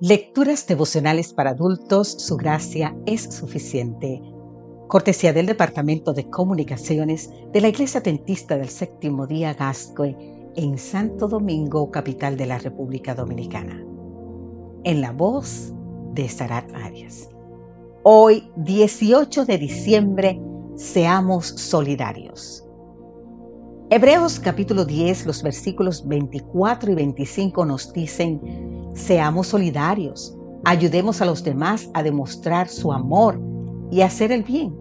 Lecturas devocionales para adultos, su gracia es suficiente. Cortesía del Departamento de Comunicaciones de la Iglesia Tentista del Séptimo Día Gascue en Santo Domingo, capital de la República Dominicana. En la voz de Sarat Arias. Hoy, 18 de diciembre, seamos solidarios. Hebreos capítulo 10, los versículos 24 y 25 nos dicen, seamos solidarios, ayudemos a los demás a demostrar su amor y hacer el bien.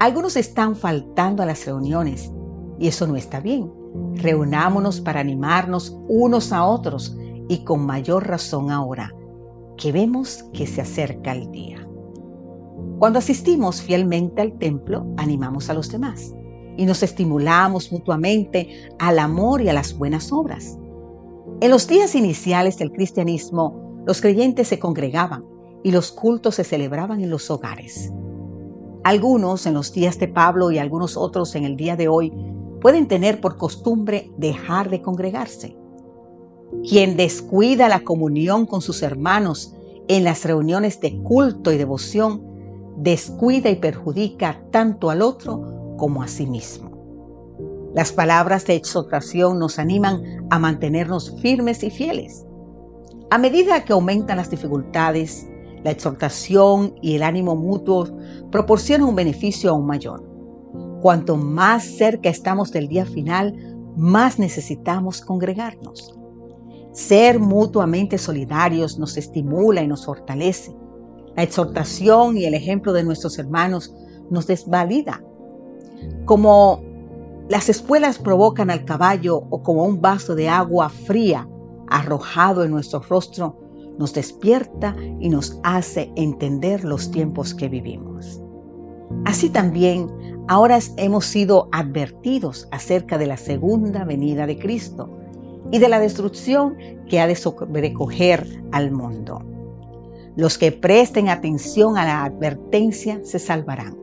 Algunos están faltando a las reuniones y eso no está bien. Reunámonos para animarnos unos a otros y con mayor razón ahora que vemos que se acerca el día. Cuando asistimos fielmente al templo, animamos a los demás y nos estimulamos mutuamente al amor y a las buenas obras. En los días iniciales del cristianismo, los creyentes se congregaban y los cultos se celebraban en los hogares. Algunos en los días de Pablo y algunos otros en el día de hoy pueden tener por costumbre dejar de congregarse. Quien descuida la comunión con sus hermanos en las reuniones de culto y devoción, descuida y perjudica tanto al otro como a sí mismo. Las palabras de exhortación nos animan a mantenernos firmes y fieles. A medida que aumentan las dificultades, la exhortación y el ánimo mutuo proporcionan un beneficio aún mayor. Cuanto más cerca estamos del día final, más necesitamos congregarnos. Ser mutuamente solidarios nos estimula y nos fortalece. La exhortación y el ejemplo de nuestros hermanos nos desvalida como las espuelas provocan al caballo o como un vaso de agua fría arrojado en nuestro rostro, nos despierta y nos hace entender los tiempos que vivimos. Así también, ahora hemos sido advertidos acerca de la segunda venida de Cristo y de la destrucción que ha de sobrecoger al mundo. Los que presten atención a la advertencia se salvarán.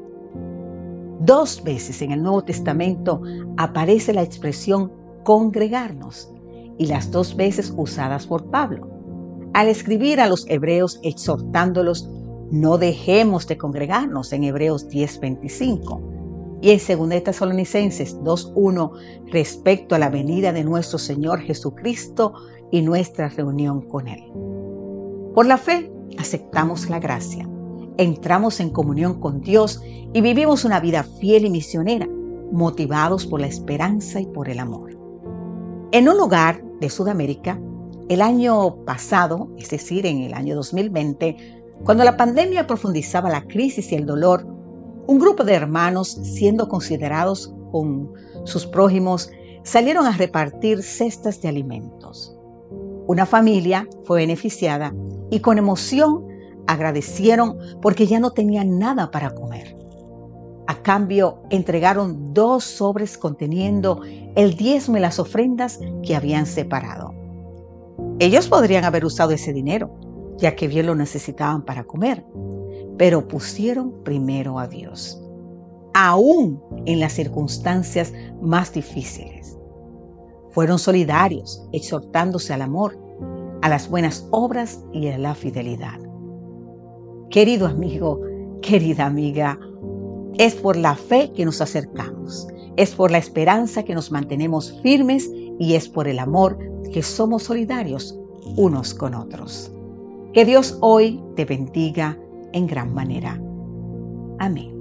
Dos veces en el Nuevo Testamento aparece la expresión congregarnos y las dos veces usadas por Pablo. Al escribir a los hebreos exhortándolos, no dejemos de congregarnos en Hebreos 10:25 y en 2 Tesalonicenses 2:1 respecto a la venida de nuestro Señor Jesucristo y nuestra reunión con Él. Por la fe aceptamos la gracia entramos en comunión con Dios y vivimos una vida fiel y misionera, motivados por la esperanza y por el amor. En un lugar de Sudamérica, el año pasado, es decir, en el año 2020, cuando la pandemia profundizaba la crisis y el dolor, un grupo de hermanos, siendo considerados con sus prójimos, salieron a repartir cestas de alimentos. Una familia fue beneficiada y con emoción agradecieron porque ya no tenían nada para comer. A cambio, entregaron dos sobres conteniendo el diezmo y las ofrendas que habían separado. Ellos podrían haber usado ese dinero, ya que bien lo necesitaban para comer, pero pusieron primero a Dios, aún en las circunstancias más difíciles. Fueron solidarios, exhortándose al amor, a las buenas obras y a la fidelidad. Querido amigo, querida amiga, es por la fe que nos acercamos, es por la esperanza que nos mantenemos firmes y es por el amor que somos solidarios unos con otros. Que Dios hoy te bendiga en gran manera. Amén.